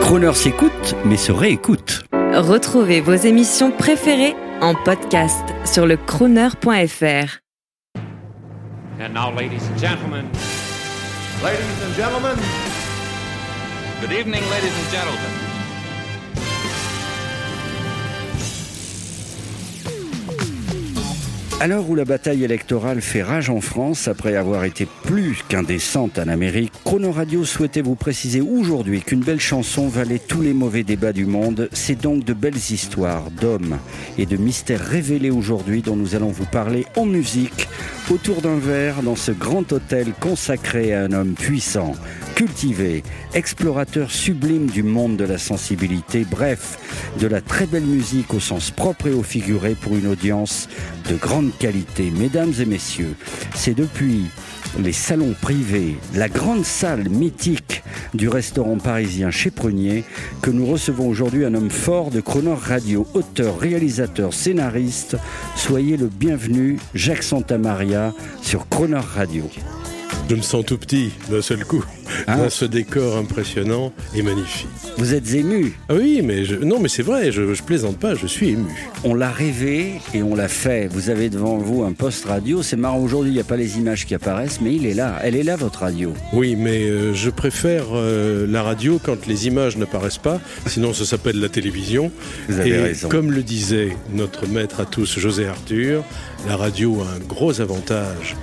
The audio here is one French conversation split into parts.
Croner s'écoute, mais se réécoute. Retrouvez vos émissions préférées en podcast sur le crooner.fr. And now, ladies and gentlemen, Ladies and gentlemen, Good evening, ladies and gentlemen. À l'heure où la bataille électorale fait rage en France, après avoir été plus qu'indécente en Amérique, Chrono Radio souhaitait vous préciser aujourd'hui qu'une belle chanson valait tous les mauvais débats du monde. C'est donc de belles histoires d'hommes et de mystères révélés aujourd'hui dont nous allons vous parler en musique, autour d'un verre, dans ce grand hôtel consacré à un homme puissant, cultivé, explorateur sublime du monde de la sensibilité, bref, de la très belle musique au sens propre et au figuré pour une audience de grande qualité. Mesdames et messieurs, c'est depuis les salons privés, la grande salle mythique du restaurant parisien chez Prunier que nous recevons aujourd'hui un homme fort de Chrono Radio, auteur, réalisateur, scénariste. Soyez le bienvenu, Jacques Santamaria sur Chrono Radio. Je me sens tout petit d'un seul coup, Ah. dans ce décor impressionnant et magnifique. Vous êtes ému, Ah oui, mais je, non, mais c'est vrai, je, je plaisante pas, je suis ému. on l'a rêvé et on l'a fait. Vous avez devant vous un poste radio. C'est marrant aujourd'hui, il n'y a pas les images qui apparaissent, mais il est là. Elle est là, votre radio. Oui, mais euh, je préfère euh, la radio quand les images n'apparaissent pas, sinon ça s'appelle la télévision. Vous avez et raison. comme le disait notre maître à tous, José Arthur, la radio a un gros avantage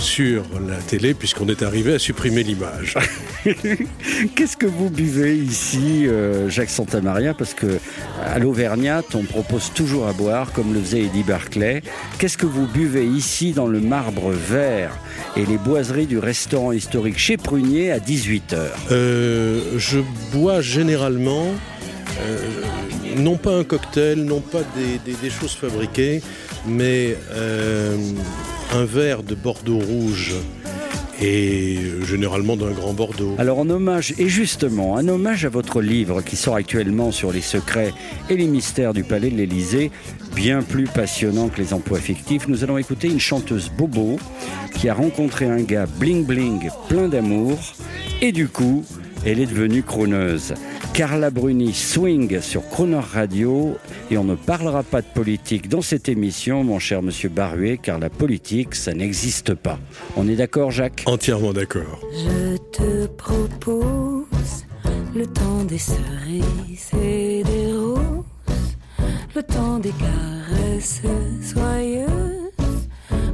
sur la télé puisqu'on est arrivé à supprimer l'image. Qu'est-ce que vous buvez ici, euh, Jacques Santamaria Parce que à l'Auvergnate, on propose toujours à boire, comme le faisait Eddie Barclay. Qu'est-ce que vous buvez ici dans le marbre vert et les boiseries du restaurant historique chez Prunier à 18h Euh, je bois généralement, euh, non pas un cocktail, non pas des, des- des choses fabriquées, mais euh, un verre de Bordeaux rouge et généralement d'un grand Bordeaux. Alors en hommage, et justement, un hommage à votre livre qui sort actuellement sur les secrets et les mystères du palais de l'Élysée, bien plus passionnant que les emplois fictifs, nous allons écouter une chanteuse bobo qui a rencontré un gars bling bling plein d'amour et du coup, elle est devenue chroneuse. Carla Bruni swing sur Croner Radio et on ne parlera pas de politique dans cette émission, mon cher monsieur Baruet, car la politique, ça n'existe pas. On est d'accord, Jacques? Entièrement d'accord. Je te propose le temps des cerises et des roses, le temps des caresses soyeuses,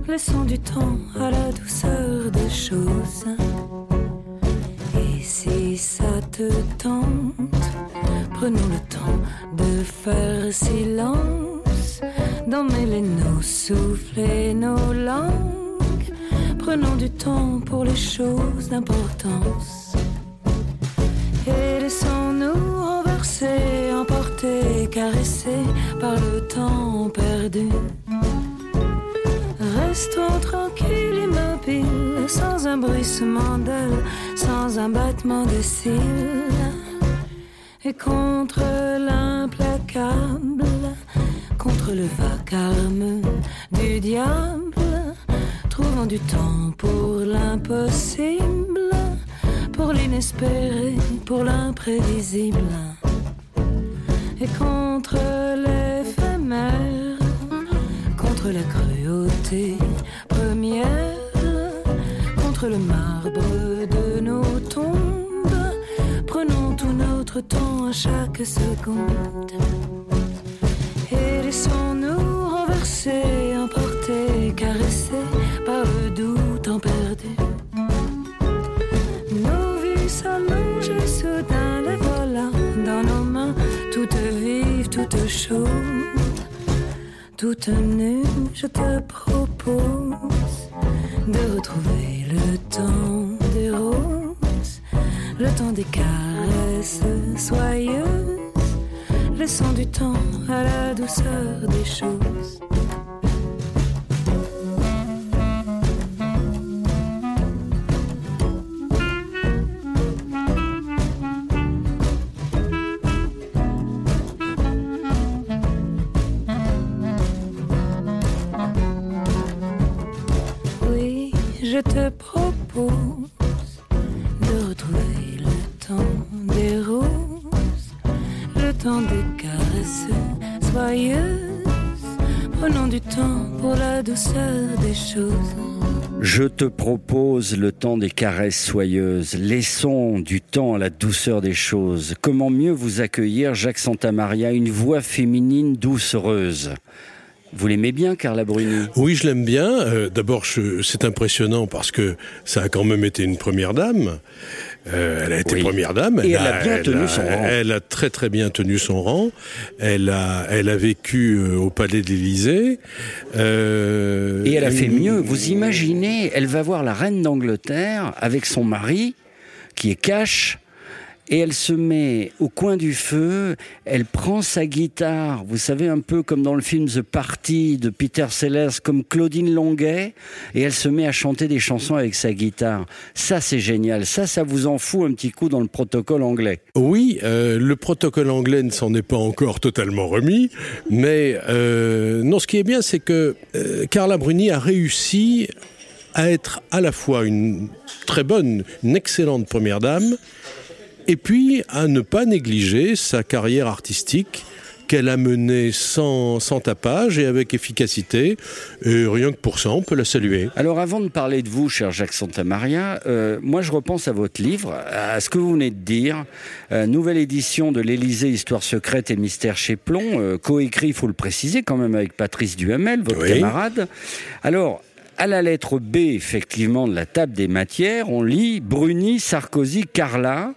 laissons du temps à la douceur des choses. Si ça te tente, prenons le temps de faire silence, d'emmêler nos souffles et nos langues. Prenons du temps pour les choses d'importance. Et laissons-nous renverser, emporter, caresser par le temps perdu. Restons tranquilles, sans un bruissement d'ailes, sans un battement de cils. Et contre l'implacable, contre le vacarme du diable, trouvons du temps pour l'impossible, pour l'inespéré, pour l'imprévisible. Et contre l'éphémère, contre la cruauté première, le marbre de nos tombes, prenons tout notre temps à chaque seconde. Et laissons-nous renverser, emporter, caresser par le doux temps perdu. Nos vies s'allongent soudain, les voilà dans nos mains, toutes vives, toutes chaudes. Toute nue, je te propose de retrouver le temps des roses, le temps des caresses soyeuses, laissant du temps à la douceur des choses. Je te propose de retrouver le temps des roses, temps des caresses soyeuses. Prenons du temps pour la douceur des choses. Je te propose le temps des caresses soyeuses. Laissons du temps à la douceur des choses. Comment mieux vous accueillir, Jacques Santamaria, une voix féminine douce, heureuse vous l'aimez bien, Carla Bruni? Oui, je l'aime bien. Euh, D'abord, c'est impressionnant parce que ça a quand même été une première dame. Euh, elle a été Oui. première dame. Et elle a bien tenu a- son rang. Elle a très très bien tenu son rang. Elle a, elle a vécu euh, au Palais de l'Élysée. Euh, Et elle a fait mieux. Vous imaginez, elle va voir la reine d'Angleterre avec son mari, qui est cash, et elle se met au coin du feu, elle prend sa guitare, vous savez, un peu comme dans le film The Party de Peter Sellers, comme Claudine Longuet, et elle se met à chanter des chansons avec sa guitare. Ça, c'est génial. Ça, ça vous en fout un petit coup dans le protocole anglais. Oui, euh, le protocole anglais ne s'en est pas encore totalement remis, mais euh, non, ce qui est bien, c'est que euh, Carla Bruni a réussi à être à la fois une très bonne, une excellente première dame, et puis à ne pas négliger sa carrière artistique qu'elle a menée sans, sans tapage et avec efficacité. Et rien que pour ça, on peut la saluer. Alors avant de parler de vous, cher Jacques Santamaria, euh, moi je repense à votre livre, à ce que vous venez de dire. Euh, nouvelle édition de l'Élysée, Histoire secrète et mystère chez Plomb, euh, coécrit, il faut le préciser quand même, avec Patrice Duhamel, votre Oui. camarade. Alors, à la lettre B, effectivement, de la table des matières, on lit Bruni, Sarkozy, Carla,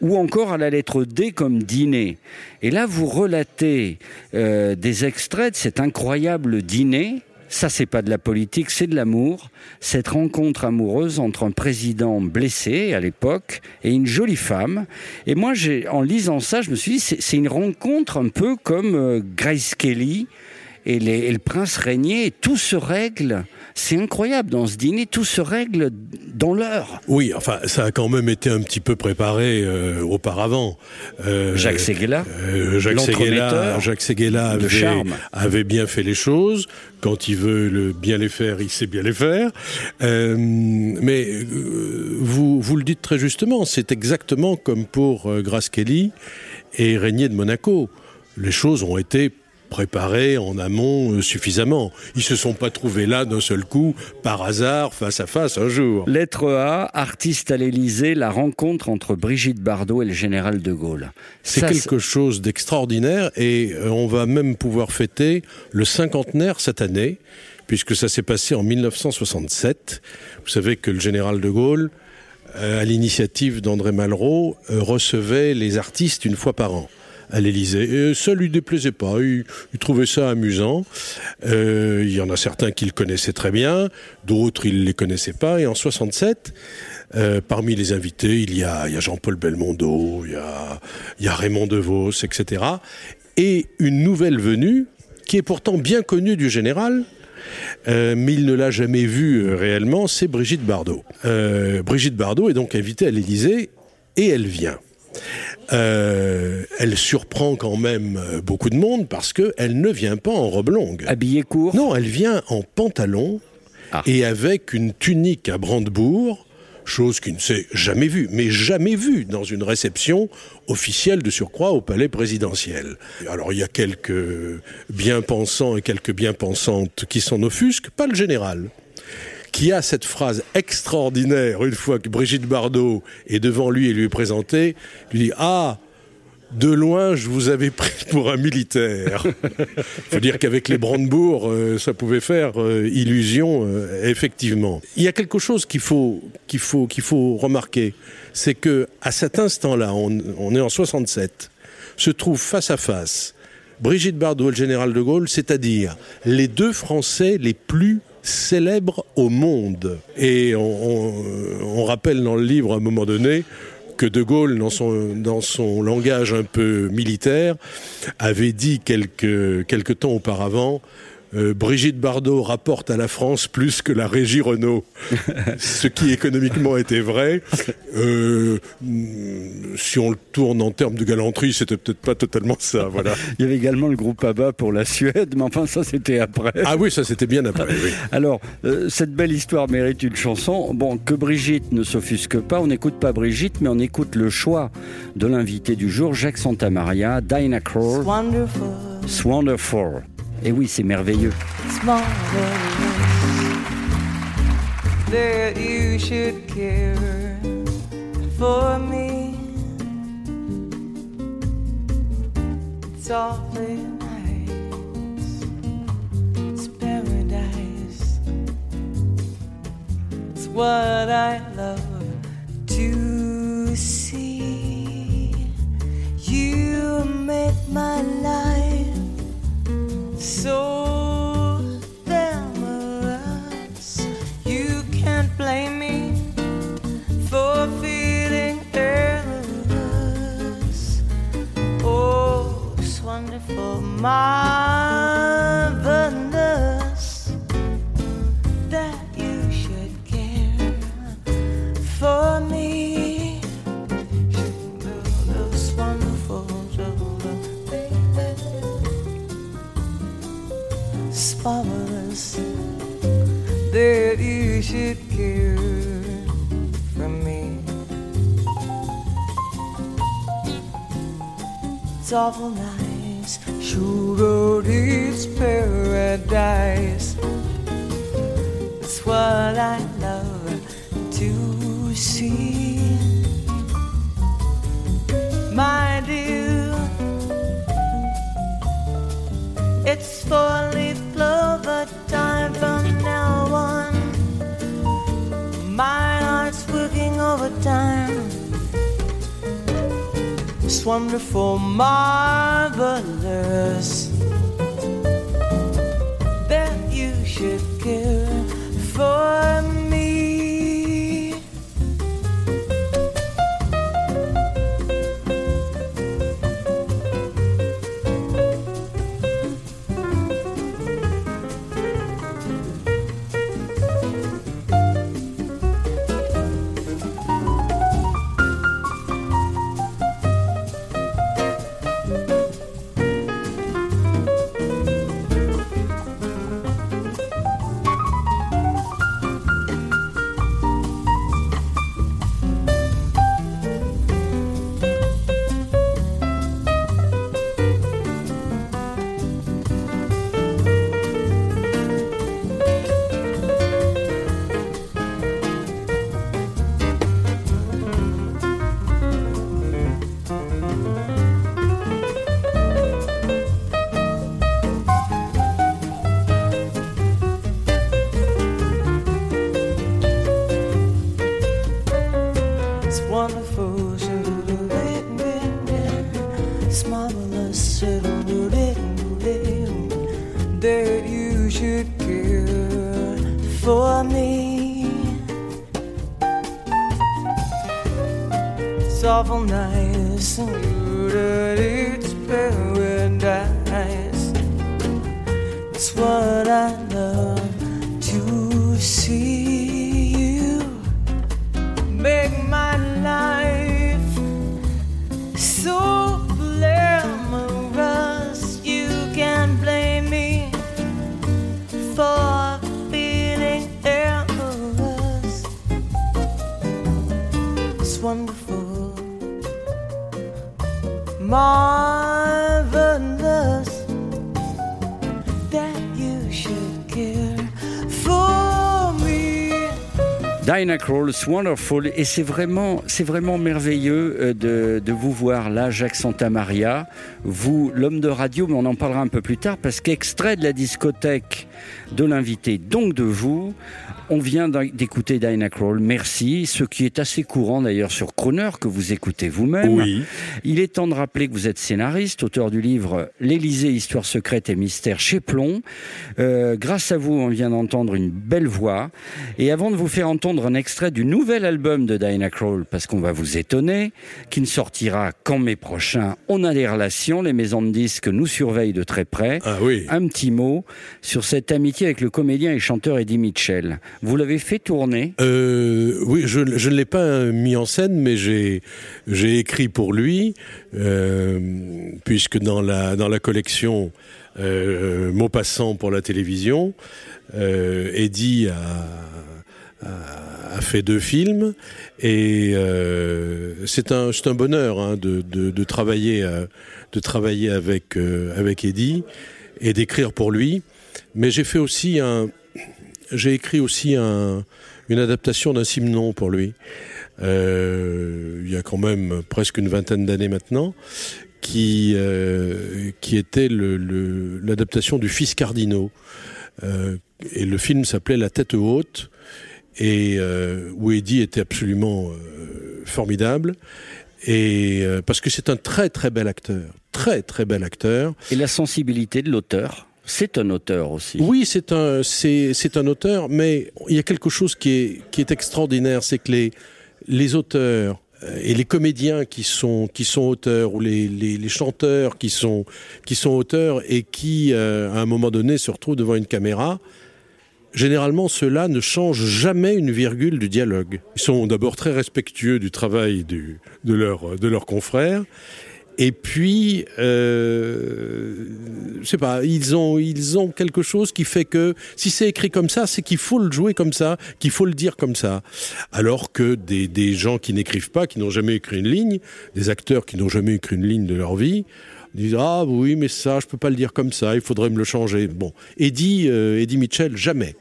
ou encore à la lettre D comme dîner. Et là, vous relatez euh, des extraits de cet incroyable dîner. Ça, c'est pas de la politique, c'est de l'amour. Cette rencontre amoureuse entre un président blessé à l'époque et une jolie femme. Et moi, j'ai, en lisant ça, je me suis dit, c'est, une rencontre un peu comme euh, Grace Kelly et, les- et le prince régné. Et tout se règle. C'est incroyable dans ce dîner, tout se règle dans l'heure. Oui, enfin, ça a quand même été un petit peu préparé euh, auparavant. Euh, Jacques Séguéla, Euh, Jacques Séguéla, Jacques avait, bien fait les choses. Quand il veut le, bien les faire, il sait bien les faire. Euh, mais vous, vous le dites très justement, c'est exactement comme pour Grace Kelly et Régnier de Monaco. Les choses ont été préparées en amont euh, suffisamment. Ils se sont pas trouvés là d'un seul coup, par hasard, face à face un jour. Lettre A, artiste à l'Élysée, la rencontre entre Brigitte Bardot et le général de Gaulle. C'est quelque chose d'extraordinaire et euh, on va même pouvoir fêter le cinquantenaire cette année, puisque ça s'est passé en 1967. Vous savez que le général de Gaulle, euh, à l'initiative d'André Malraux, recevait les artistes une fois par an à l'Élysée. Et ça lui déplaisait pas, il, il trouvait ça amusant. Euh, il y en a certains qui le connaissaient très bien, d'autres ne les connaissaient pas. Et en 67, euh, parmi les invités, il y a, il Jean-Paul Belmondo, il y a, il Raymond DeVos, etc. Et une nouvelle venue, qui est pourtant bien connue du général, euh, mais il ne l'a jamais vue réellement, c'est Brigitte Bardot. Brigitte Bardot est donc invitée à l'Élysée et elle vient. Euh, elle surprend quand même euh, beaucoup de monde parce qu'elle ne vient pas en robe longue. Habillé court Non, elle vient en pantalon Ah. et avec une tunique à brandebourg, chose qui ne s'est jamais vue, mais jamais vue dans une réception officielle de surcroît au palais présidentiel. Alors il y a quelques bien-pensants et quelques bien-pensantes qui s'en offusquent, pas le général qui a cette phrase extraordinaire, une fois que Brigitte Bardot est devant lui et lui est présentée, lui dit Ah, de loin, je vous avais pris pour un militaire. faut dire qu'avec les Brandebourgs, euh, ça pouvait faire euh, illusion, euh, effectivement. Il y a quelque chose qu'il faut, faut, faut remarquer, c'est que à cet instant-là, on, on est en 67, se trouve face à face Brigitte Bardot et le général de Gaulle, c'est-à-dire les deux Français les plus célèbres au monde. Et on, rappelle dans le livre à un moment donné que De Gaulle, dans son, dans son langage un peu militaire, avait dit quelques, quelques temps auparavant euh, Brigitte Bardot rapporte à la France plus que la régie Renault, ce qui économiquement était vrai. Euh, si on le tourne en termes de galanterie, c'était peut-être pas totalement ça. Voilà. Il y avait également le groupe ABBA pour la Suède, mais enfin ça c'était après. Ah oui, ça c'était bien après. Oui. Alors, euh, cette belle histoire mérite une chanson. Bon, que Brigitte ne s'offusque pas, on n'écoute pas Brigitte, mais on écoute le choix de l'invité du jour, Jacques Santamaria, Dinah Kroll. Wonderful. It's wonderful. Et oui, c'est merveilleux. It's marvelous that you should care for me. It's awfully nice. It's paradise. It's what I love to see. You make my life marvelous that you should care for me. It's wonderful, it's marvelous that you should care for me. It's awful nice, sugar, it's paradise. It's what I love to see. My dear, it's four leaf clover time from now on. My heart's working overtime. It's wonderful, marvelous It's wonderful. Et c'est vraiment, c'est vraiment merveilleux euh, de, de vous voir là, Jacques Santamaria. Vous, l'homme de radio, mais on en parlera un peu plus tard, parce qu'extrait de la discothèque de l'invité, donc de vous, on vient d'écouter Dinah Kroll. Merci. Ce qui est assez courant d'ailleurs sur Croner, que vous écoutez vous-même. Oui. Il est temps de rappeler que vous êtes scénariste, auteur du livre L'Élysée, Histoire secrète et mystère chez Plomb. Euh, grâce à vous, on vient d'entendre une belle voix. Et avant de vous faire entendre un extrait du nouvel album de Diana Krall parce qu'on va vous étonner, qui ne sortira qu'en mai prochain. On a des relations, les maisons de disques nous surveillent de très près. Ah oui. Un petit mot sur cette amitié avec le comédien et chanteur Eddie Mitchell. Vous l'avez fait tourner? Euh, oui, je, ne l'ai pas mis en scène, mais j'ai écrit pour lui, euh, puisque dans la dans la collection euh, Maupassant pour la télévision, euh, Eddie a, fait deux films et c'est un un bonheur hein, de, de, travailler de travailler avec avec Eddie et d'écrire pour lui. Mais j'ai fait aussi un j'ai écrit aussi un, une adaptation d'un Simon pour lui. Euh, il y a quand même presque une vingtaine d'années maintenant, qui euh, qui était l'adaptation du Fils Cardinaux. Euh, et le film s'appelait La tête haute, et où Eddie était absolument formidable. Et parce que c'est un très très bel acteur, très très bel acteur. Et la sensibilité de l'auteur c'est un auteur aussi. Oui, c'est un, c'est, un auteur, mais il y a quelque chose qui est, qui est extraordinaire, c'est que les, les auteurs euh, et les comédiens qui sont, qui sont auteurs ou les, les, les chanteurs qui sont, qui sont auteurs et qui, euh, à un moment donné, se retrouvent devant une caméra, généralement, ceux-là ne changent jamais une virgule du dialogue. Ils sont d'abord très respectueux du travail du, de leurs de leurs confrères. Et puis, euh, je sais pas, ils ont, ils ont quelque chose qui fait que si c'est écrit comme ça, c'est qu'il faut le jouer comme ça, qu'il faut le dire comme ça. Alors que des, des gens qui n'écrivent pas, qui n'ont jamais écrit une ligne, des acteurs qui n'ont jamais écrit une ligne de leur vie, disent ah oui mais ça je peux pas le dire comme ça, il faudrait me le changer. Bon, Eddie, euh, Eddie Mitchell jamais.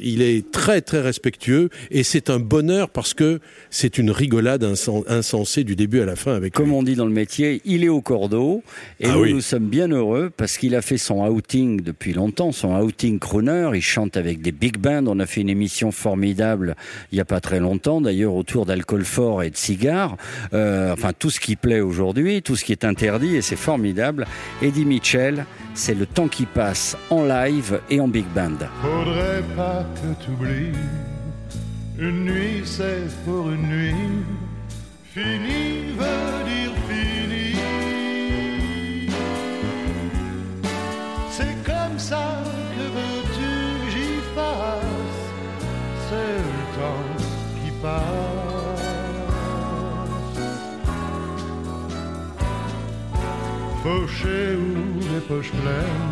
Il est très très respectueux et c'est un bonheur parce que c'est une rigolade insensée du début à la fin avec Comme lui. on dit dans le métier, il est au cordeau et Ah nous, oui. nous sommes bien heureux parce qu'il a fait son outing depuis longtemps, son outing crooner. Il chante avec des big bands. On a fait une émission formidable il n'y a pas très longtemps, d'ailleurs autour d'alcool fort et de cigares. Euh, enfin, tout ce qui plaît aujourd'hui, tout ce qui est interdit et c'est formidable. Eddie Mitchell, c'est le temps qui passe en live et en big band. Faudrait pas que t'oublies. Une nuit, c'est pour une nuit. Fini veut dire fini. C'est comme ça que veux-tu que j'y fasse? C'est le temps qui passe. Fauché ou les poches pleines.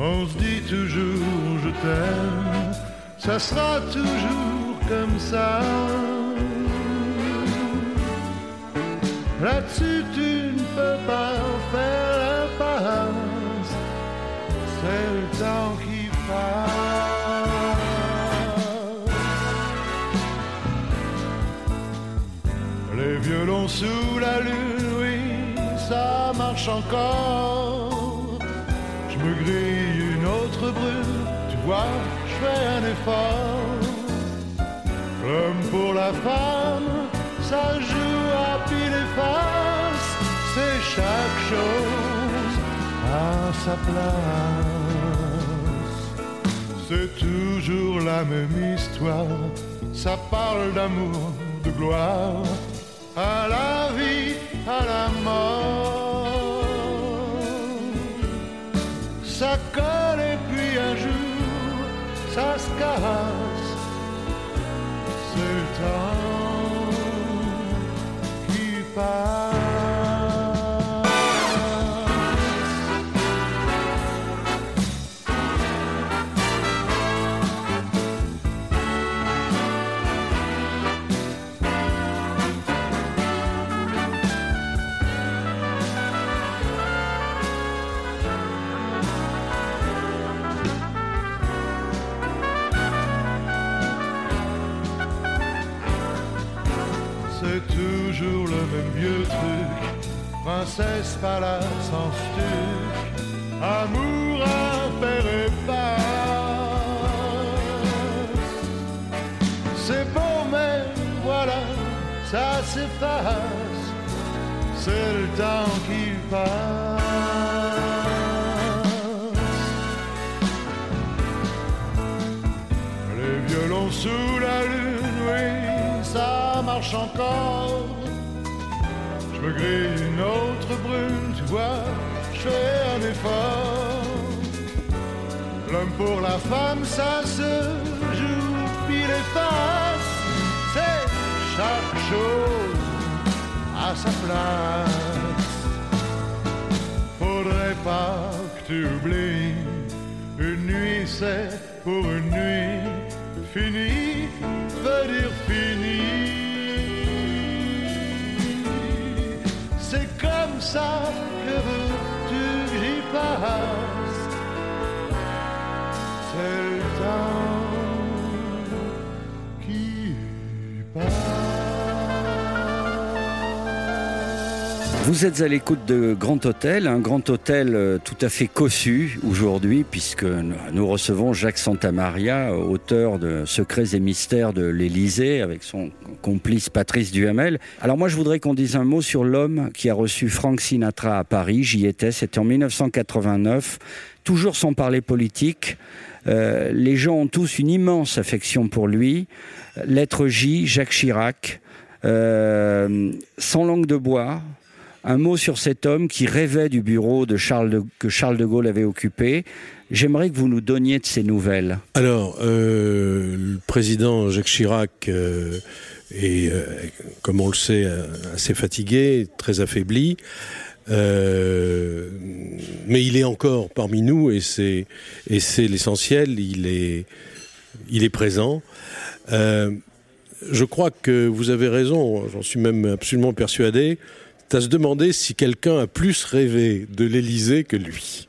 On se dit toujours je t'aime, ça sera toujours comme ça. Là-dessus tu ne peux pas faire l'impasse, c'est le temps qui passe. Les violons sous la lune, oui, ça marche encore. Je me grille je fais un effort. L'homme pour la femme, ça joue à pile et face, c'est chaque chose à sa place. C'est toujours la même histoire, ça parle d'amour, de gloire, à la vie, à la mort ça colle ça se casse. C'est le Princesse palace en stuc. Amour impair et. C'est beau, mais voilà, ça s'efface. C'est le temps qui passe. Les violons sous la lune marche encore. Je me grille une autre je fais un effort. L'homme pour la femme, ça se joue pile et face. C'est chaque chose à sa place. Faudrait pas que tu oublies, une nuit c'est pour une nuit. Fini veut dire fini. C'est comme ça passe. C'est Vous êtes à l'écoute de Grand Hôtel, un grand hôtel euh, tout à fait cossu aujourd'hui, puisque nous recevons Jacques Santamaria, auteur de Secrets et mystères de l'Élysée, avec son complice Patrice Duhamel. Alors moi, je voudrais qu'on dise un mot sur l'homme qui a reçu Frank Sinatra à Paris. J'y étais, c'était en 1989, toujours sans parler politique. Euh, les gens ont tous une immense affection pour lui. Lettre J, Jacques Chirac, euh, sans langue de bois. Un mot sur cet homme qui rêvait du bureau que Charles de Gaulle avait occupé. J'aimerais que vous nous donniez de ces nouvelles. Alors, euh, le président Jacques Chirac euh, est, euh, comme on le sait, assez fatigué, très affaibli. Mais il est encore parmi nous et c'est l'essentiel. Il est présent. Je crois que vous avez raison. J'en suis même absolument persuadé. À se demander si quelqu'un a plus rêvé de l'Élysée que lui.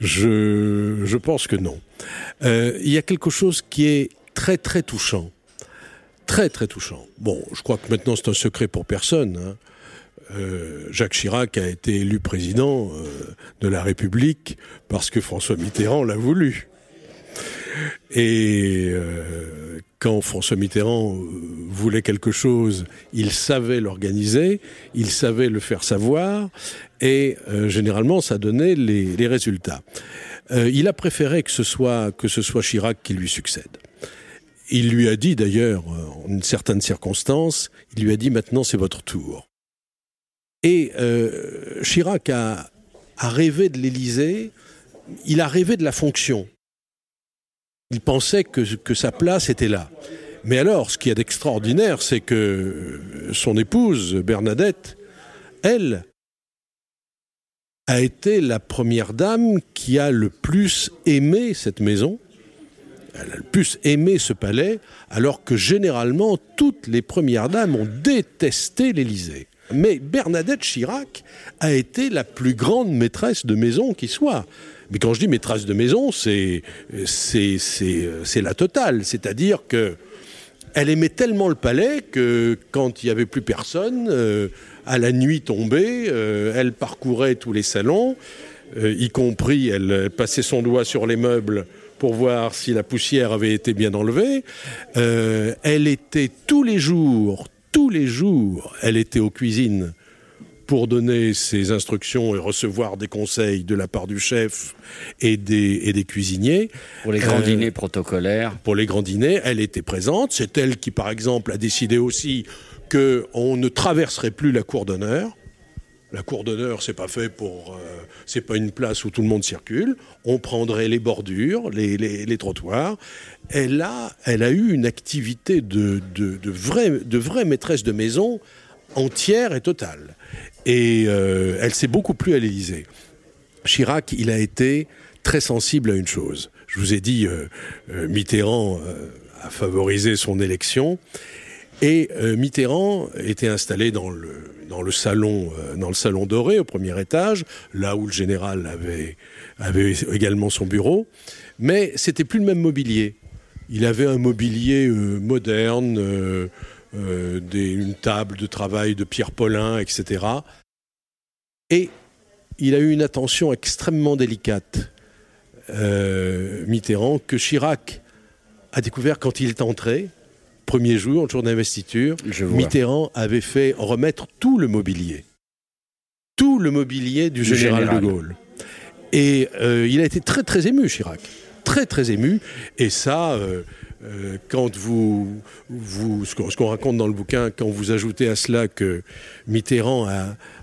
Je je pense que non. Euh, il y a quelque chose qui est très très touchant. Très très touchant. Bon, je crois que maintenant c'est un secret pour personne. hein. Euh, Jacques Chirac a été élu président euh, de la République parce que François Mitterrand l'a voulu. Et euh, quand François Mitterrand euh, voulait quelque chose, il savait l'organiser, il savait le faire savoir, et euh, généralement ça donnait les, résultats. Il a préféré que ce soit que ce soit Chirac qui lui succède. Il lui a dit d'ailleurs, en une certaine circonstance, il lui a dit maintenant c'est votre tour. Et Chirac a, a rêvé de l'Élysée, il a rêvé de la fonction. Il pensait que, sa place était là. Mais alors, ce qu'il y a d'extraordinaire, c'est que son épouse, Bernadette, elle, a été la première dame qui a le plus aimé cette maison. Elle a le plus aimé ce palais, alors que généralement, toutes les premières dames ont détesté l'Élysée. Mais Bernadette Chirac a été la plus grande maîtresse de maison qui soit. Mais quand je dis maîtresse de maison, c'est c'est la totale, c'est-à-dire que elle aimait tellement le palais que quand il n'y avait plus personne, euh, à la nuit tombée, euh, elle parcourait tous les salons, euh, y compris elle passait son doigt sur les meubles pour voir si la poussière avait été bien enlevée. Euh, elle était tous les jours, tous les jours, elle était aux cuisines pour donner ses instructions et recevoir des conseils de la part du chef et des, et des cuisiniers. Pour les grands Euh, dîners protocolaires. pour les grands dîners, elle était présente. C'est elle qui, par exemple, a décidé aussi que on ne traverserait plus la cour d'honneur. La cour d'honneur, c'est pas fait pour, euh, c'est pas une place où tout le monde circule. On prendrait les bordures, les, les- les trottoirs. Elle a, eu une activité de, vraie, maîtresse de maison entière et totale. Et euh, elle s'est beaucoup plu à l'Élysée. Chirac, il a été très sensible à une chose. Je vous ai dit, euh, euh, Mitterrand a favorisé son élection. Et Mitterrand était installé dans le, dans le salon dans le salon doré au premier étage, là où le général avait, avait également son bureau, mais c'était plus le même mobilier. Il avait un mobilier euh, moderne, euh, euh, des- une table de travail de Pierre Paulin, etc. Et il a eu une attention extrêmement délicate, euh, Mitterrand, que Chirac a découvert quand il est entré, premier jour, le jour d'investiture. Mitterrand avait fait remettre tout le mobilier. Tout le mobilier du Du général, général. de Gaulle. Et euh, il a été très très ému, Chirac. Très très ému. Et ça, euh, euh, quand vous, vous ce qu'on raconte dans le bouquin, quand vous ajoutez à cela que Mitterrand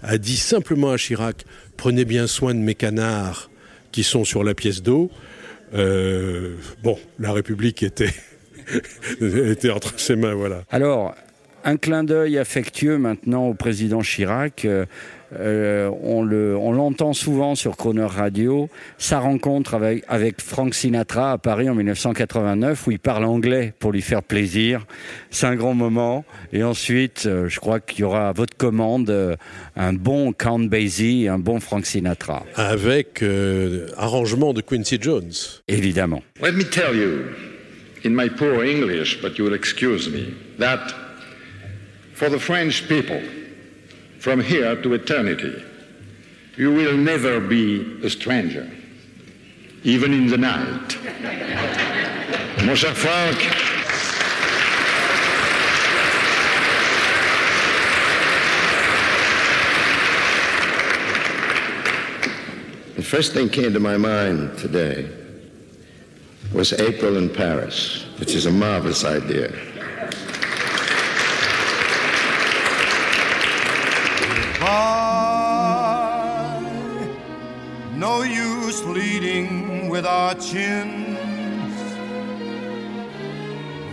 a, dit simplement à Chirac prenez bien soin de mes canards qui sont sur la pièce d'eau. Euh, bon, la République était, était entre ses mains, voilà. Alors, un clin d'œil affectueux maintenant au président Chirac. Euh, on l'entend souvent sur Croner Radio. Sa rencontre avec, avec Frank Sinatra à Paris en 1989, où il parle anglais pour lui faire plaisir. C'est un grand moment. Et ensuite, euh, je crois qu'il y aura à votre commande euh, un bon Count Basie et un bon Frank Sinatra. Avec arrangement de Quincy Jones. Évidemment. Let me tell you, in my poor English, but you will excuse me, that for the French people, from here to eternity, you will never be a stranger, even in the night. Mon cher Frank, the first thing came to my mind today was April in Paris, which is a marvelous idea. Leading with our chins.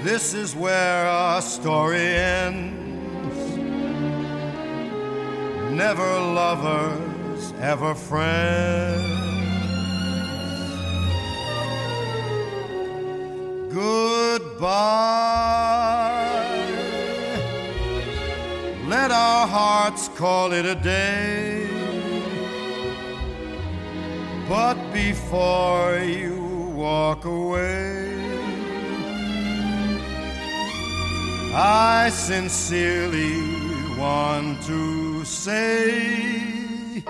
This is where our story ends. Never lovers, ever friends. Goodbye. Let our hearts call it a day. But before you walk away, I sincerely want to say,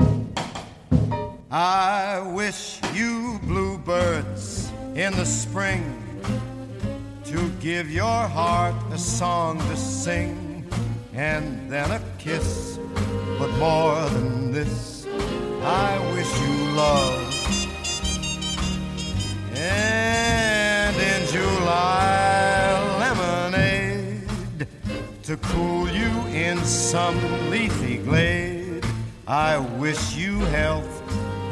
I wish you bluebirds in the spring to give your heart a song to sing and then a kiss. But more than this, I wish you love. And in July, lemonade to cool you in some leafy glade. I wish you health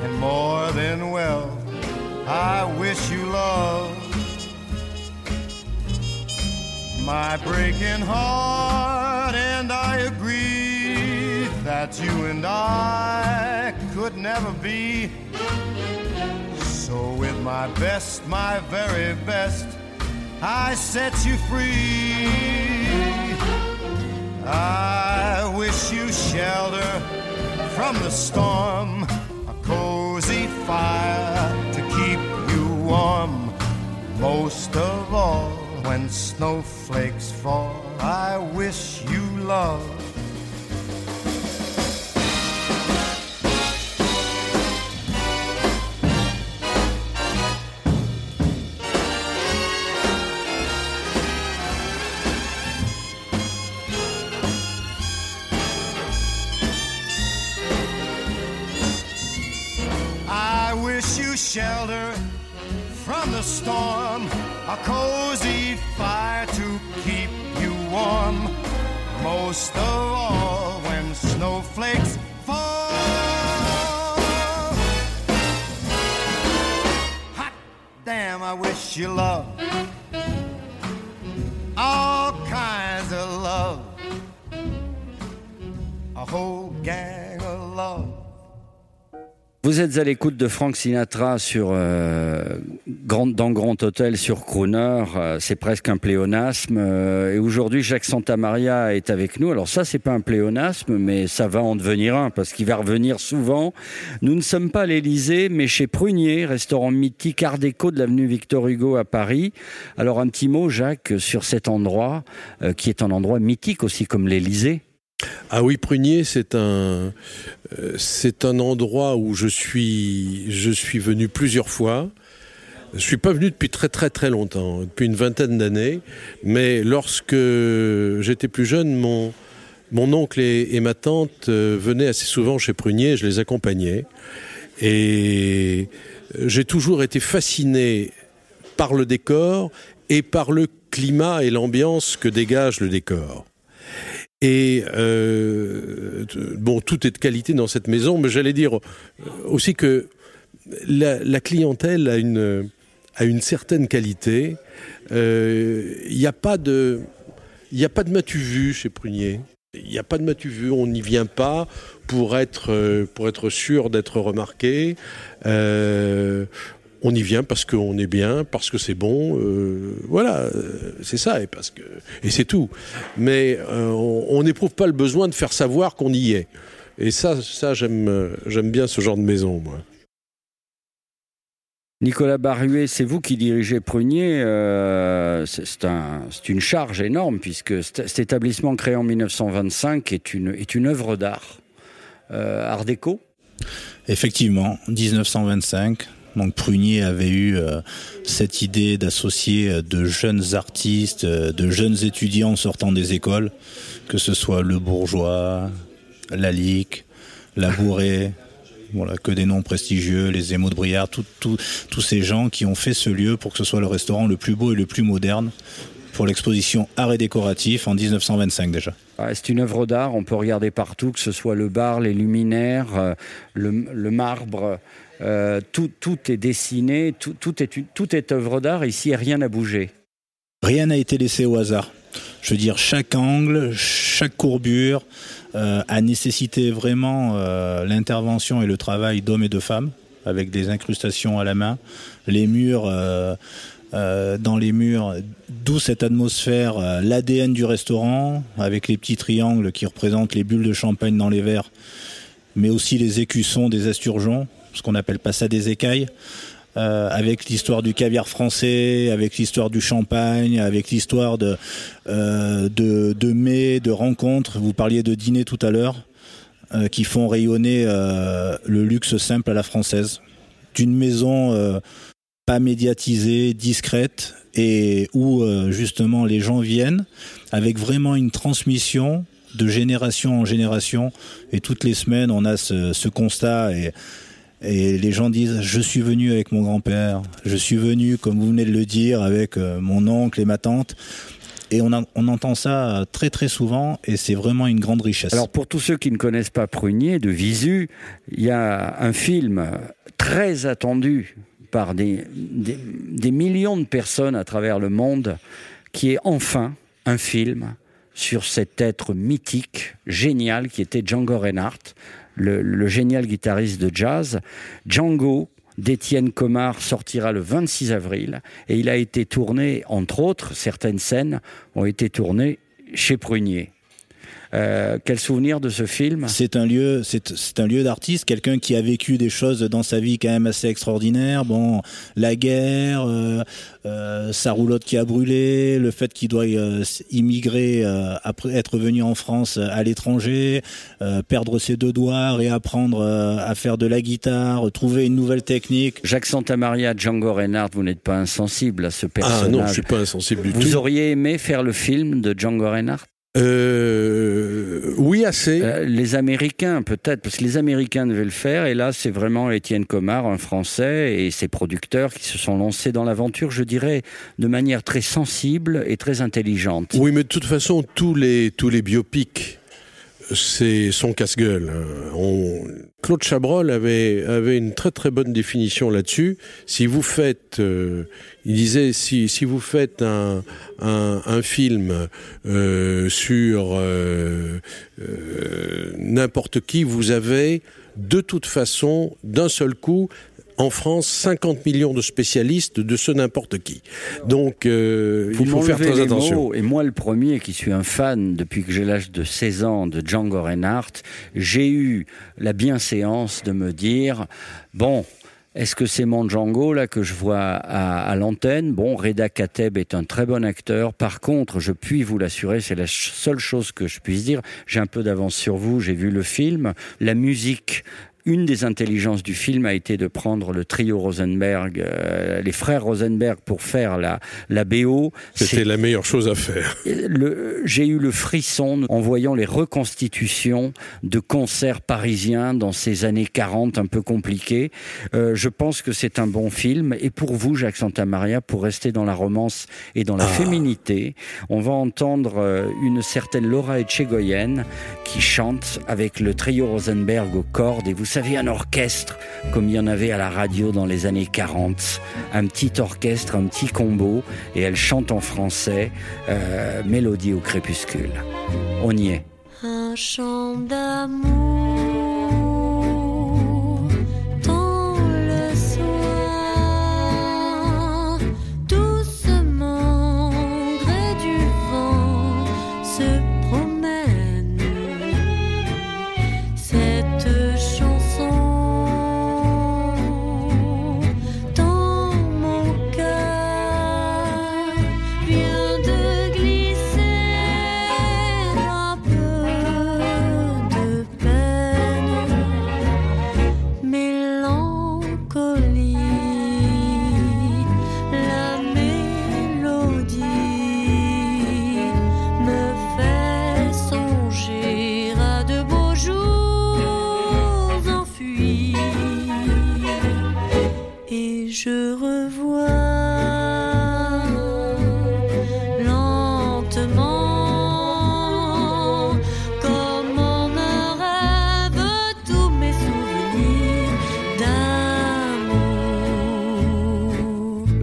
and more than wealth. I wish you love. My breaking heart, and I agree that you and I could never be. So, with my best, my very best, I set you free. I wish you shelter from the storm, a cozy fire to keep you warm. Most of all, when snowflakes fall, I wish you love. The storm, a cozy fire to keep you warm. Most of all, when snowflakes fall. Hot damn, I wish you love. All kinds of love. A whole gang. Vous êtes à l'écoute de Frank Sinatra sur euh, Grand, dans Grand Hôtel sur Crooner. Euh, c'est presque un pléonasme. Euh, et aujourd'hui, Jacques Santamaria est avec nous. Alors ça, c'est pas un pléonasme, mais ça va en devenir un parce qu'il va revenir souvent. Nous ne sommes pas à l'Élysée, mais chez Prunier, restaurant mythique Art déco de l'avenue Victor Hugo à Paris. Alors un petit mot, Jacques, sur cet endroit qui est un endroit mythique aussi comme l'Élysée. Ah oui, Prunier, c'est un, euh, un endroit où je suis, je suis venu plusieurs fois. Je suis pas venu depuis très très très longtemps, depuis une vingtaine d'années. Mais lorsque j'étais plus jeune, mon, oncle et, et ma tante euh, venaient assez souvent chez Prunier, je les accompagnais. Et j'ai toujours été fasciné par le décor et par le climat et l'ambiance que dégage le décor. Et euh, bon, tout est de qualité dans cette maison, mais j'allais dire aussi que la, clientèle a une, a une certaine qualité. Il euh, n'y a pas de, il de matu vu chez Prunier. Il n'y a pas de matu vu, on n'y vient pas pour être, euh, pour être sûr d'être remarqué. Euh, on y vient parce qu'on est bien, parce que c'est bon, euh, voilà, euh, c'est ça, et parce que et c'est tout. Mais euh, on n'éprouve pas le besoin de faire savoir qu'on y est. Et ça, ça j'aime, j'aime bien ce genre de maison, moi. Nicolas Barruet, c'est vous qui dirigez Prunier. Euh, c'est un, une charge énorme puisque cet établissement créé en 1925 est une, est une œuvre d'art. Euh, art déco? Effectivement, 1925. Donc Prunier avait eu euh, cette idée d'associer de jeunes artistes, de jeunes étudiants sortant des écoles, que ce soit le bourgeois, la Lique, la Bourrée, voilà, que des noms prestigieux, les émaux de Briard, tous ces gens qui ont fait ce lieu pour que ce soit le restaurant le plus beau et le plus moderne pour l'exposition Art et décoratif en 1925 déjà. Ah, c'est une œuvre d'art, on peut regarder partout, que ce soit le bar, les luminaires, euh, le marbre, euh, tout, est dessiné, tout, est, œuvre d'art, ici rien n'a bougé. Rien n'a été laissé au hasard. Je veux dire, chaque angle, chaque courbure euh, a nécessité vraiment euh, l'intervention et le travail d'hommes et de femmes, avec des incrustations à la main. Les murs, dans les murs, d'où cette atmosphère, l'ADN du restaurant, avec les petits triangles qui représentent les bulles de champagne dans les verres, mais aussi les écussons des esturgeons, ce qu'on appelle pas ça des écailles euh, avec l'histoire du caviar français, avec l'histoire du champagne, avec l'histoire de, euh, de, de mets, de rencontres. Vous parliez de dîner tout à l'heure, euh, qui font rayonner le luxe simple à la française. D'une maison pas médiatisée, discrète, et où justement les gens viennent avec vraiment une transmission de génération en génération. Et toutes les semaines, on a ce, ce constat. Et, et les gens disent je suis venu avec mon grand-père, je suis venu comme vous venez de le dire avec euh, mon oncle et ma tante. Et on, entend ça très très souvent et c'est vraiment une grande richesse. Alors pour tous ceux qui ne connaissent pas Prunier de Visu, il y a un film très attendu par des, des millions de personnes à travers le monde qui est enfin un film sur cet être mythique, génial, qui était Django Reinhardt, le, génial guitariste de jazz. Django, d'Étienne Comard sortira le 26 avril et il a été tourné, entre autres, certaines scènes ont été tournées chez Prunier. Euh, quel souvenir de ce film? C'est un lieu, c'est un lieu d'artiste, quelqu'un qui a vécu des choses dans sa vie quand même assez extraordinaires. Bon, la guerre, euh, euh, sa roulotte qui a brûlé, le fait qu'il doit euh, immigrer euh, après être venu en France à l'étranger, perdre ses deux doigts, réapprendre à faire de la guitare, trouver une nouvelle technique. Jacques Santamaria, Django Reinhardt, vous n'êtes pas insensible à ce personnage. Ah non, je suis pas insensible du vous tout. Vous auriez aimé faire le film de Django Reinhardt? Euh, oui, assez. Euh, les Américains, peut-être, parce que les Américains devaient le faire, et là, c'est vraiment Étienne Comard, un Français, et ses producteurs qui se sont lancés dans l'aventure, je dirais, de manière très sensible et très intelligente. Oui, mais de toute façon, tous les, tous les biopics c'est son casse-gueule. On... Claude Chabrol avait, avait une très très bonne définition là-dessus. Si vous faites, euh, il disait, si, si vous faites un, un, un film euh, sur euh, n'importe qui, vous avez de toute façon, d'un seul coup, en France 50 millions de spécialistes de ce n'importe qui. Donc euh, il faut faire très attention. Mots, et moi le premier qui suis un fan depuis que j'ai l'âge de 16 ans de Django Reinhardt, j'ai eu la bienséance de me dire bon, est-ce que c'est mon Django là que je vois à, à l'antenne? Bon, Reda Kateb est un très bon acteur. Par contre, je puis vous l'assurer, c'est la seule chose que je puisse dire. J'ai un peu d'avance sur vous. J'ai vu le film. La musique une des intelligences du film a été de prendre le trio Rosenberg, euh, les frères Rosenberg, pour faire la, la BO. C'était la meilleure chose à faire. J'ai eu le frisson en voyant les reconstitutions de concerts parisiens dans ces années 40 un peu compliquées. Euh, je pense que c'est un bon film. Et pour vous, Jacques Santamaria, pour rester dans la romance et dans la Ah. féminité, on va entendre euh, une certaine Laura Etchegoyen qui chante avec le trio Rosenberg aux cordes. Et vous savez, un orchestre, comme il y en avait à la radio dans les années 40. Un petit orchestre, un petit combo. Et elle chante en français, euh, Mélodie au crépuscule. On y est. Un chant d'amour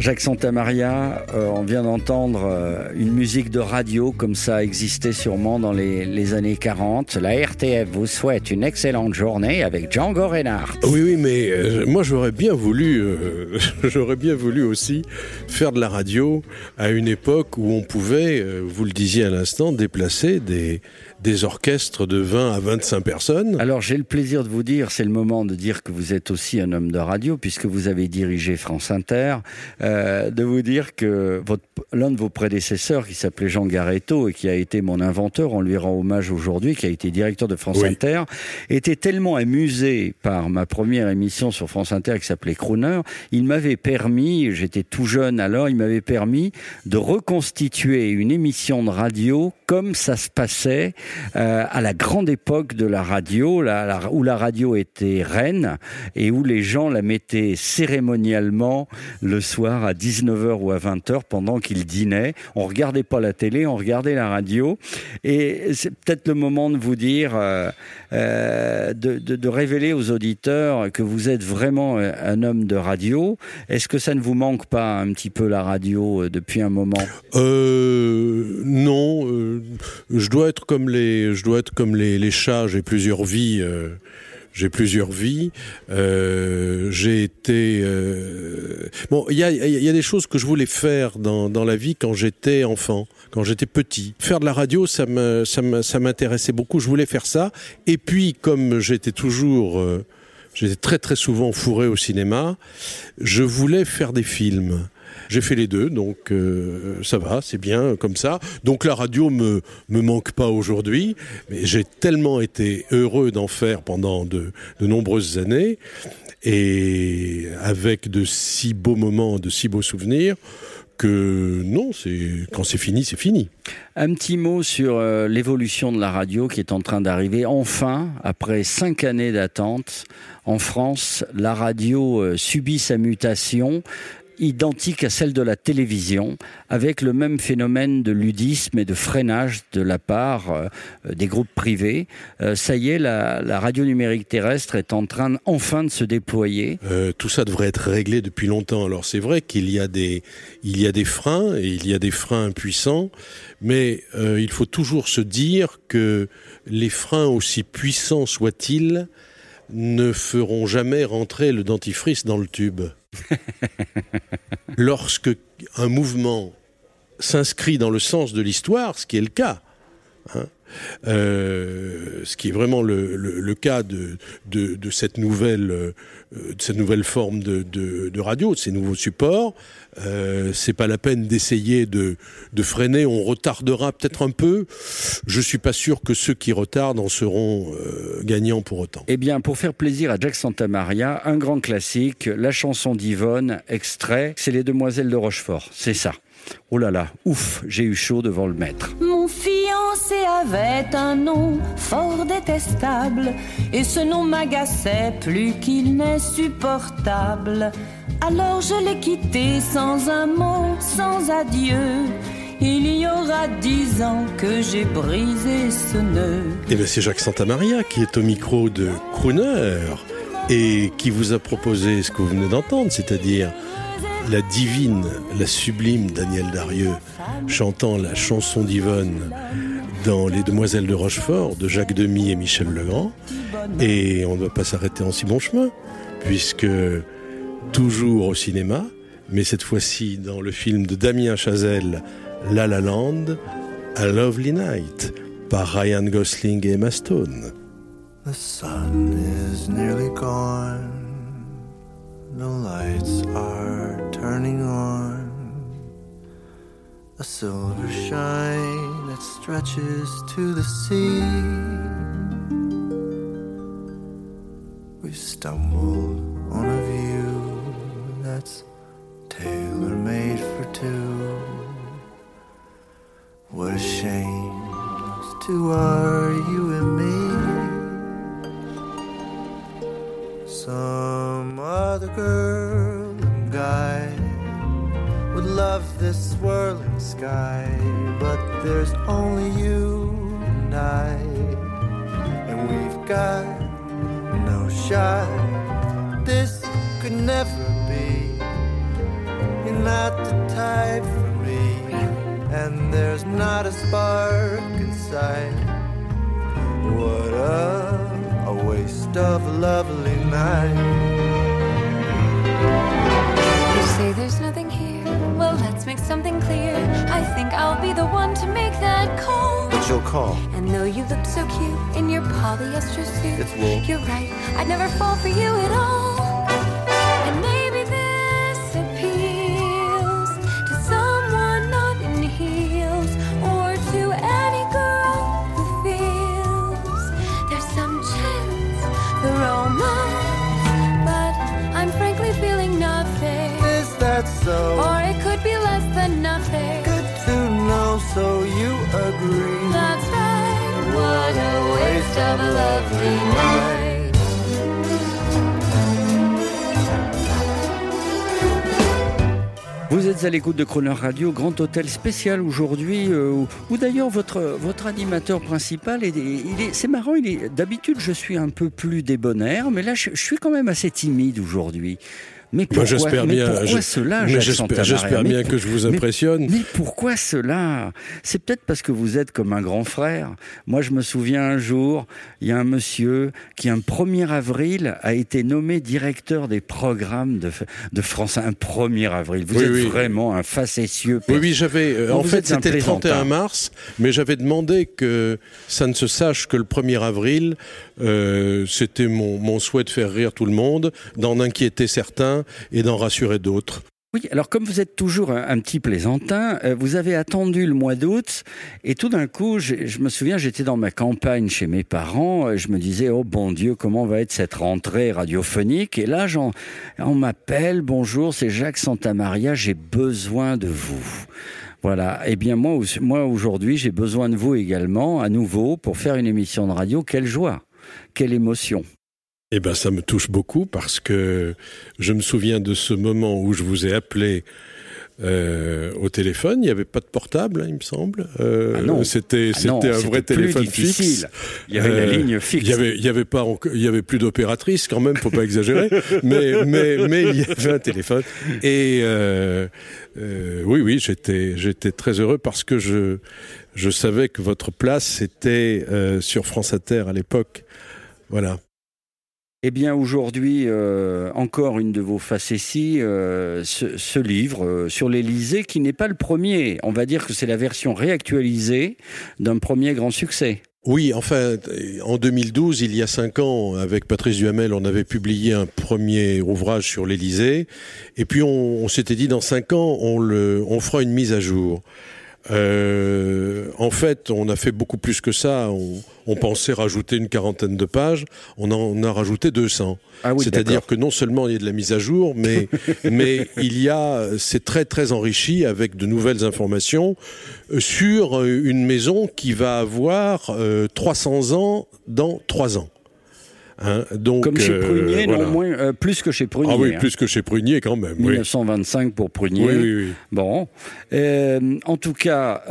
Jacques Santamaria, euh, on vient d'entendre euh, une musique de radio comme ça existait sûrement dans les, années 40. La RTF vous souhaite une excellente journée avec Django Reinhardt. Oui, oui, mais euh, moi j'aurais bien voulu, euh, j'aurais bien voulu aussi faire de la radio à une époque où on pouvait, vous le disiez à l'instant, déplacer des, des orchestres de 20 à 25 personnes. Alors j'ai le plaisir de vous dire, c'est le moment de dire que vous êtes aussi un homme de radio puisque vous avez dirigé France Inter, euh, de vous dire que l'un de vos prédécesseurs qui s'appelait Jean Garetto et qui a été mon inventeur, on lui rend hommage aujourd'hui, qui a été directeur de France Oui. Inter, était tellement amusé par ma première émission sur France Inter qui s'appelait Crooner, il m'avait permis, j'étais tout jeune alors, il m'avait permis de reconstituer une émission de radio comme ça se passait euh, à la grande époque de la radio, la- où la radio était reine et où les gens la mettaient cérémonialement le soir à 19h ou à 20h pendant qu'ils dînaient. On regardait pas la télé, on regardait la radio. Et c'est peut-être le moment de vous dire, euh, euh, de, révéler aux auditeurs que vous êtes vraiment un homme de radio. Est-ce que ça ne vous manque pas un petit peu la radio depuis un moment? Non, je dois être comme les, je dois être comme les, chats. J'ai plusieurs vies. euh, j'ai plusieurs vies. Euh, j'ai été. euh, Bon, il y a, des choses que je voulais faire dans, la vie quand j'étais enfant, quand j'étais petit. Faire de la radio, ça ça m'intéressait beaucoup. Je voulais faire ça. Et puis, comme j'étais toujours, j'étais très très souvent fourré au cinéma, je voulais faire des films. J'ai fait les deux, donc euh, ça va, c'est bien comme ça. Donc la radio me me manque pas aujourd'hui, j'ai tellement été heureux d'en faire pendant de, de nombreuses années et avec de si beaux moments, de si beaux souvenirs que non, c'est quand c'est fini, c'est fini. Un petit mot sur euh, l'évolution de la radio qui est en train d'arriver. Enfin, après cinq années d'attente, en France, la radio euh, subit sa mutation identique à celle de la télévision, avec le même phénomène de ludisme et de freinage de la part euh, des groupes privés. Euh, ça y est, la, radio numérique terrestre est en train enfin de se déployer. Euh, tout ça devrait être réglé depuis longtemps. Alors c'est vrai qu'il y a des il y a des freins et il y a des freins impuissants, mais il faut toujours se dire que les freins aussi puissants soient-ils ne feront jamais rentrer le dentifrice dans le tube. Lorsque un mouvement s'inscrit dans le sens de l'histoire, ce qui est le cas, hein, euh, ce qui est vraiment le, le, le cas de, de, de, cette nouvelle, euh, de cette nouvelle forme de, de, de radio, de ces nouveaux supports. Euh, c'est pas la peine d'essayer de, de freiner. On retardera peut-être un peu. Je suis pas sûr que ceux qui retardent en seront euh, gagnants pour autant. Eh bien, pour faire plaisir à Jack Santamaria, un grand classique, la chanson d'Yvonne, extrait, c'est Les Demoiselles de Rochefort. C'est ça. Oh là là, ouf, j'ai eu chaud devant le maître. Mon fiancé avait un nom fort détestable, et ce nom m'agaçait plus qu'il n'est supportable. Alors je l'ai quitté sans un mot, sans adieu. Il y aura dix ans que j'ai brisé ce nœud. Eh bien, c'est Jacques Santamaria qui est au micro de Crooner et qui vous a proposé ce que vous venez d'entendre, c'est-à-dire la divine, la sublime Danielle Darieux chantant la chanson d'Yvonne dans Les Demoiselles de Rochefort de Jacques Demy et Michel Legrand. Et on ne va pas s'arrêter en si bon chemin, puisque toujours au cinéma, mais cette fois-ci dans le film de Damien Chazelle, La La Land, A Lovely Night, par Ryan Gosling et Emma Stone. The sun is nearly gone. The lights are turning on. A silver shine that stretches to the sea. We've stumbled on a view that's tailor made for two. What a shame those two are you and me. Some other girl guy would love this swirling sky, but there's only you and I, and we've got no shot. This could never be. You're not the type for me, and there's not a spark inside. What a, a waste of a lovely night. You say there's make something clear. I think I'll be the one to make that call. But you'll call. And though you look so cute in your polyester suit, It's wool. you're right. I'd never fall for you at all. And maybe this appeals to someone not in heels or to any girl who feels there's some chance, the romance. But I'm frankly feeling nothing. Is that so? Good to know, so you agree. That's right. What a waste of a lovely night. Vous êtes à l'écoute de Croner Radio, grand hôtel spécial aujourd'hui, euh, où, où d'ailleurs votre, votre animateur principal, est, il est, c'est marrant, il est, d'habitude je suis un peu plus débonnaire, mais là je, je suis quand même assez timide aujourd'hui. Mais pourquoi, Moi, j'espère mais bien. pourquoi je- cela, j'espère, bien que je vous impressionne. Mais pourquoi cela? C'est peut-être parce que vous êtes comme un grand frère. Moi, je me souviens un jour, il y a un monsieur qui, un 1er avril, a été nommé directeur des programmes de, de France. Un 1er avril. Vous Oui, êtes oui. vraiment un facétieux. Oui, oui, j'avais. euh, en fait, c'était le 31 plaisantin. mars, mais j'avais demandé que ça ne se sache que le 1er avril. Euh, c'était mon, mon souhait de faire rire tout le monde, d'en inquiéter certains et d'en rassurer d'autres. Oui, alors comme vous êtes toujours un, petit plaisantin, euh, vous avez attendu le mois d'août et tout d'un coup, je, je me souviens, j'étais dans ma campagne chez mes parents, euh, je me disais, oh bon Dieu, comment va être cette rentrée radiophonique? Et là, on m'appelle, bonjour, c'est Jacques Santamaria, j'ai besoin de vous. Voilà. Eh bien, moi, moi aujourd'hui, j'ai besoin de vous également, à nouveau, pour faire une émission de radio. Quelle joie, quelle émotion. Eh ben, ça me touche beaucoup parce que je me souviens de ce moment où je vous ai appelé euh, au téléphone. Il n'y avait pas de portable, hein, il me semble. Euh, Ah non. C'était, Ah c'était un vrai téléphone fixe. Il y avait la Euh, ligne fixe. Il y avait, il y avait pas, il y avait plus d'opératrice quand même, faut pas exagérer. mais, mais, mais il y avait un téléphone. Et euh, euh, oui, oui, j'étais, j'étais très heureux parce que je, je savais que votre place était euh, sur France Inter à l'époque. Voilà. Eh bien, aujourd'hui, euh, encore une de vos facéties, euh, ce, livre euh, sur l'Élysée, qui n'est pas le premier. On va dire que c'est la version réactualisée d'un premier grand succès. Oui, enfin, en 2012, il y a cinq ans, avec Patrice Duhamel, on avait publié un premier ouvrage sur l'Élysée, et puis on, s'était dit dans cinq ans, on, fera une mise à jour. En fait, on a fait beaucoup plus que ça. On pensait rajouter une quarantaine de pages. On en a rajouté 200. Ah oui, C'est-à-dire que non seulement il y a de la mise à jour, mais, mais il y a, c'est très très enrichi avec de nouvelles informations euh, sur euh, une maison qui va avoir euh, 300 ans dans 3 ans. Hein, donc, Comme chez euh, Prunier, voilà. non moins, euh, plus que chez Prunier. Ah oui, hein. plus que chez Prunier quand même. Oui. 1925 pour Prunier. Oui, oui, oui. Bon, Euh, en tout cas,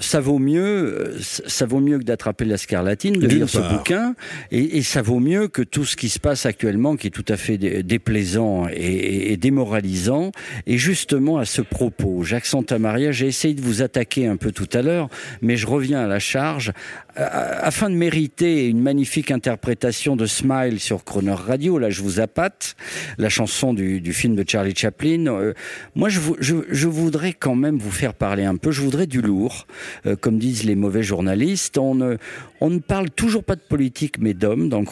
ça vaut mieux, ça vaut mieux que d'attraper la scarlatine, de lire ce bouquin, et, et ça vaut mieux que tout ce qui se passe actuellement, qui est tout à fait dé- déplaisant et, et- et démoralisant. Et justement, à ce propos, Jacques Santamaria, j'ai essayé de vous attaquer un peu tout à l'heure, mais je reviens à la charge. Euh, afin de mériter une magnifique interprétation de Smile sur Croner Radio, là je vous appâte, la chanson du, du film de Charlie Chaplin, euh, moi je, je, voudrais quand même vous faire parler un peu, je voudrais du lourd, Euh, comme disent les mauvais journalistes, on ne, on ne parle toujours pas de politique mais d'hommes dans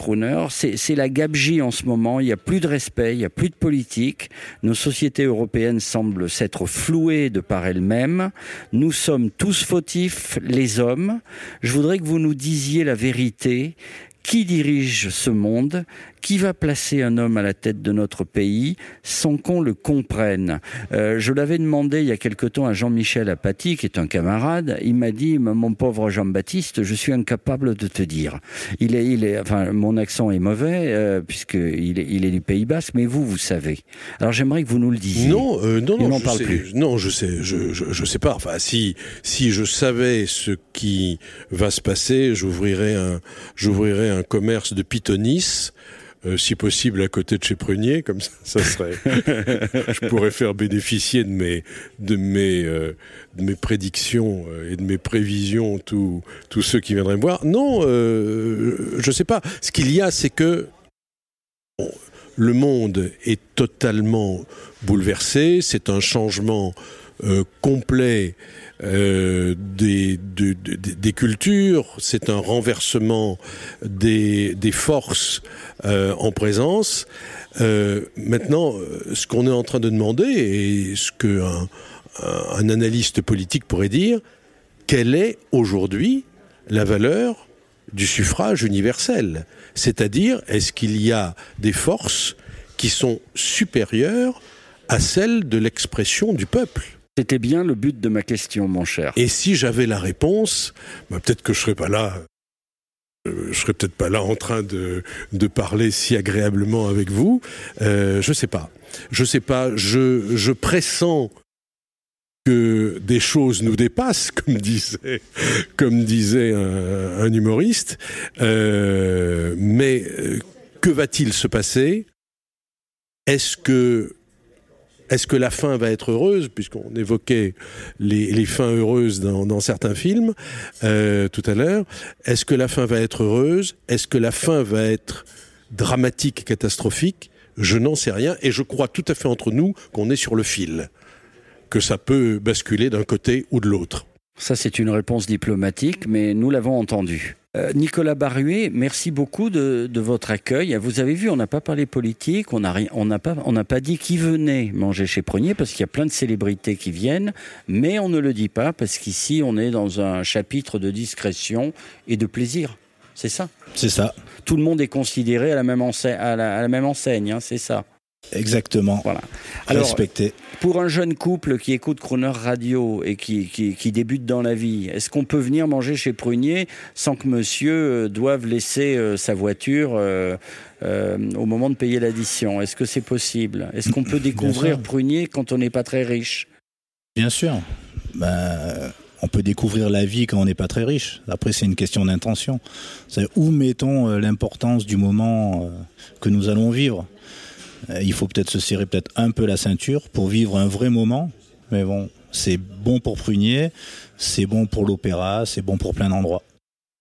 c'est c'est la gabegie en ce moment, il n'y a plus de respect, il n'y a plus de politique, nos sociétés européennes semblent s'être flouées de par elles-mêmes, nous sommes tous fautifs, les hommes, je voudrais que vous nous disiez la vérité. Qui dirige ce monde Qui va placer un homme à la tête de notre pays sans qu'on le comprenne? Euh, Je l'avais demandé il y a quelque temps à Jean-Michel Apathy, qui est un camarade. Il m'a dit, mon pauvre Jean-Baptiste, je suis incapable de te dire. Il est, il est, enfin, mon accent est mauvais euh, puisque il est, il est du Pays Basque, mais vous, vous savez. Alors j'aimerais que vous nous le disiez. Non, euh, non, non, je parle sais, plus. non, je sais, je, je, je sais pas. Enfin, si, si je savais ce qui va se passer, j'ouvrirais un, j'ouvrirais un commerce de pythonis. Euh, si possible à côté de chez Prunier, comme ça, ça serait. je pourrais faire bénéficier de mes, de mes, euh, de mes prédictions euh, et de mes prévisions tous, tous ceux qui viendraient me voir. Non, euh, je sais pas. Ce qu'il y a, c'est que bon, le monde est totalement bouleversé. C'est un changement euh, complet euh, des, de- de- de- des cultures. C'est un renversement des, des forces euh, en présence. Maintenant, ce qu'on est en train de demander et ce que un, un- un analyste politique pourrait dire, quelle est aujourd'hui la valeur du suffrage universel? C'est-à-dire, est-ce qu'il y a des forces qui sont supérieures à celles de l'expression du peuple? C'était bien le but de ma question, mon cher. Et si j'avais la réponse, bah, peut-être que je serais pas là. euh, serais peut-être pas là en train de, parler si agréablement avec vous. Euh, je sais pas. Je sais pas. Je, je pressens que des choses nous dépassent, comme disait, comme un humoriste. Euh, mais euh, que va-t-il se passer? Est-ce que est-ce que la fin va être heureuse, puisqu'on évoquait les, fins heureuses dans, certains films euh, tout à l'heure? Est-ce que la fin va être heureuse? Est-ce que la fin va être dramatique, catastrophique? Je n'en sais rien, et je crois tout à fait entre nous qu'on est sur le fil, que ça peut basculer d'un côté ou de l'autre. Ça, c'est une réponse diplomatique, mais nous l'avons entendu. Euh, Nicolas Barruet, merci beaucoup de, de votre accueil. Vous avez vu, on n'a pas parlé politique, on n'a rien- on n'a pas, on n'a pas dit qui venait manger chez Prunier parce qu'il y a plein de célébrités qui viennent, mais on ne le dit pas parce qu'ici on est dans un chapitre de discrétion et de plaisir. C'est ça? C'est ça. Tout le monde est considéré à la même enseigne, à la, à la même enseigne, hein, c'est ça. Exactement. Voilà. Respecté. Pour un jeune couple qui écoute Croner Radio et qui, qui, qui débute dans la vie, est-ce qu'on peut venir manger chez Prunier sans que monsieur euh, doive laisser euh, sa voiture euh, euh, au moment de payer l'addition? Est-ce que c'est possible? Est-ce qu'on peut découvrir. Prunier quand on n'est pas très riche? Bien sûr. Ben, on peut découvrir la vie quand on n'est pas très riche. Après, c'est une question d'intention. Où mettons l'importance du moment que nous allons vivre? Euh, Il faut peut-être se serrer peut-être un peu la ceinture pour vivre un vrai moment. Mais bon, c'est bon pour Prunier, c'est bon pour l'opéra, c'est bon pour plein d'endroits.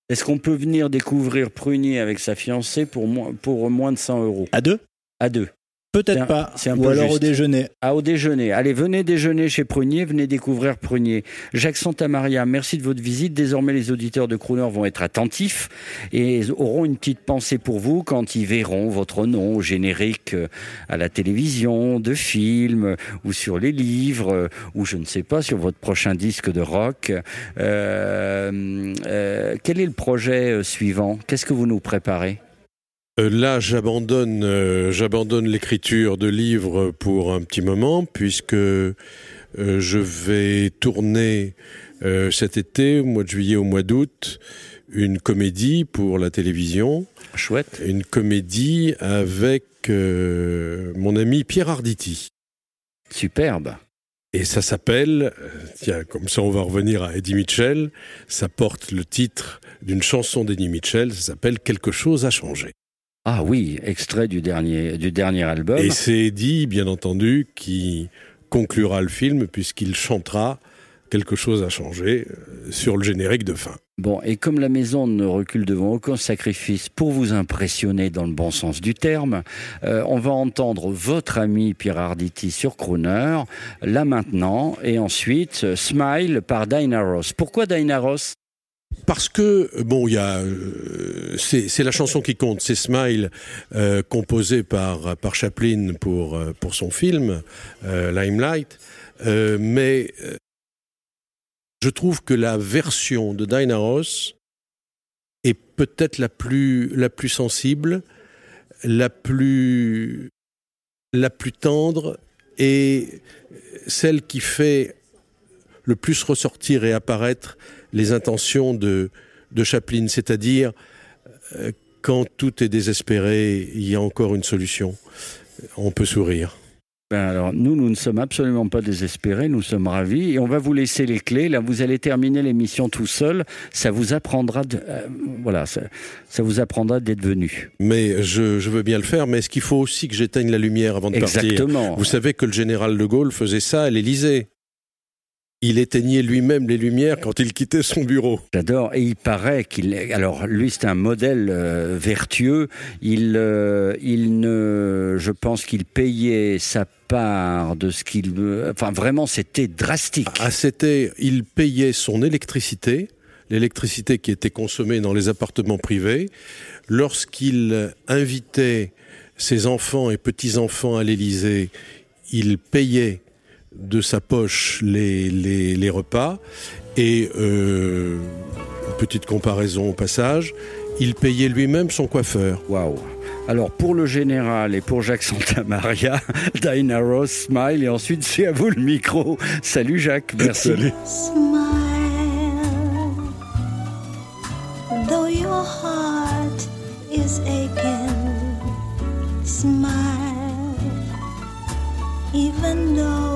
Est-ce qu'on peut venir découvrir Prunier avec sa fiancée pour, moins- pour moins de 100 euros? À deux? À deux. Peut-être pas. c'est un Ou peu alors au déjeuner. Ah, au déjeuner. Allez, venez déjeuner chez Prunier, venez découvrir Prunier. Jacques Santamaria, merci de votre visite. Désormais, les auditeurs de Crooner vont être attentifs et auront une petite pensée pour vous quand ils verront votre nom au générique euh, à la télévision, de films, ou sur les livres, euh, ou je ne sais pas, sur votre prochain disque de rock. Euh, euh, quel est le projet suivant? Qu'est-ce que vous nous préparez? Là, j'abandonne, euh, j'abandonne l'écriture de livres pour un petit moment, puisque euh, je vais tourner euh, cet été, au mois de juillet, au mois d'août, une comédie pour la télévision. Chouette. Une comédie avec euh, mon ami Pierre Arditi. Superbe. Et ça s'appelle, euh, tiens, comme ça on va revenir à Eddie Mitchell, ça porte le titre d'une chanson d'Eddie Mitchell, ça s'appelle Quelque chose a changé. Ah oui, extrait du dernier, du dernier album. Et c'est Eddie, bien entendu, qui conclura le film puisqu'il chantera Quelque chose a changé euh, sur le générique de fin. Bon, et comme la maison ne recule devant aucun sacrifice pour vous impressionner dans le bon sens du terme, euh, on va entendre votre ami Pierre Arditi sur Crooner, là maintenant, et ensuite euh, Smile par Dinah Ross. Pourquoi Dinah Ross? Parce que, bon, il y a. euh, c'est la chanson qui compte, c'est Smile, euh, composée par, Chaplin pour, euh, pour son film, euh, Limelight. Mais je trouve que la version de Dinah Ross est peut-être la plus, la plus sensible, la plus, la plus tendre et celle qui fait le plus ressortir et apparaître les intentions de, de Chaplin, c'est-à-dire euh, quand tout est désespéré, il y a encore une solution. On peut sourire. Ben alors, nous, nous ne sommes absolument pas désespérés, nous sommes ravis et on va vous laisser les clés. Là, vous allez terminer l'émission tout seul. Ça vous apprendra, de, euh, voilà, ça, ça vous apprendra d'être venu. Mais je, je veux bien le faire, mais est-ce qu'il faut aussi que j'éteigne la lumière avant de Exactement. partir Vous savez que le général de Gaulle faisait ça à l'Élysée. Il éteignait lui-même les lumières quand il quittait son bureau. J'adore. Et il paraît qu'il est. Alors, lui, c'est un modèle euh, vertueux. Il, euh, il ne. Je pense qu'il payait sa part de ce qu'il. Enfin, vraiment, c'était drastique. Ah, c'était, il payait son électricité, l'électricité qui était consommée dans les appartements privés, lorsqu'il invitait ses enfants et petits-enfants à l'Élysée, il payait de sa poche les, les, les repas et euh, une petite comparaison au passage, il payait lui-même son coiffeur. Waouh. Alors, pour le général et pour Jacques Santamaria, Dinah Ross, smile, et ensuite, c'est à vous le micro. Salut Jacques, merci. Salut. Smile, though your heart is aching. Smile, even though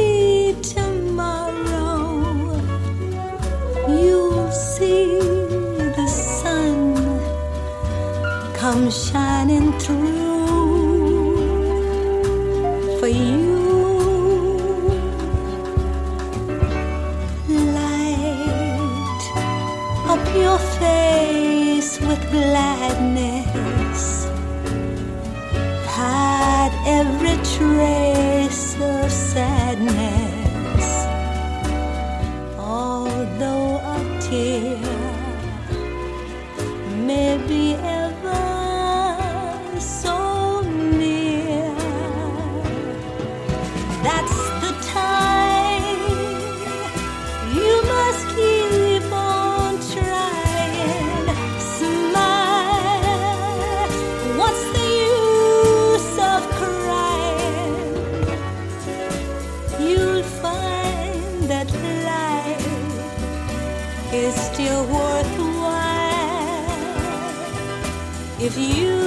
through for you. Light up your face with gladness. Hide every trace of sadness. with you.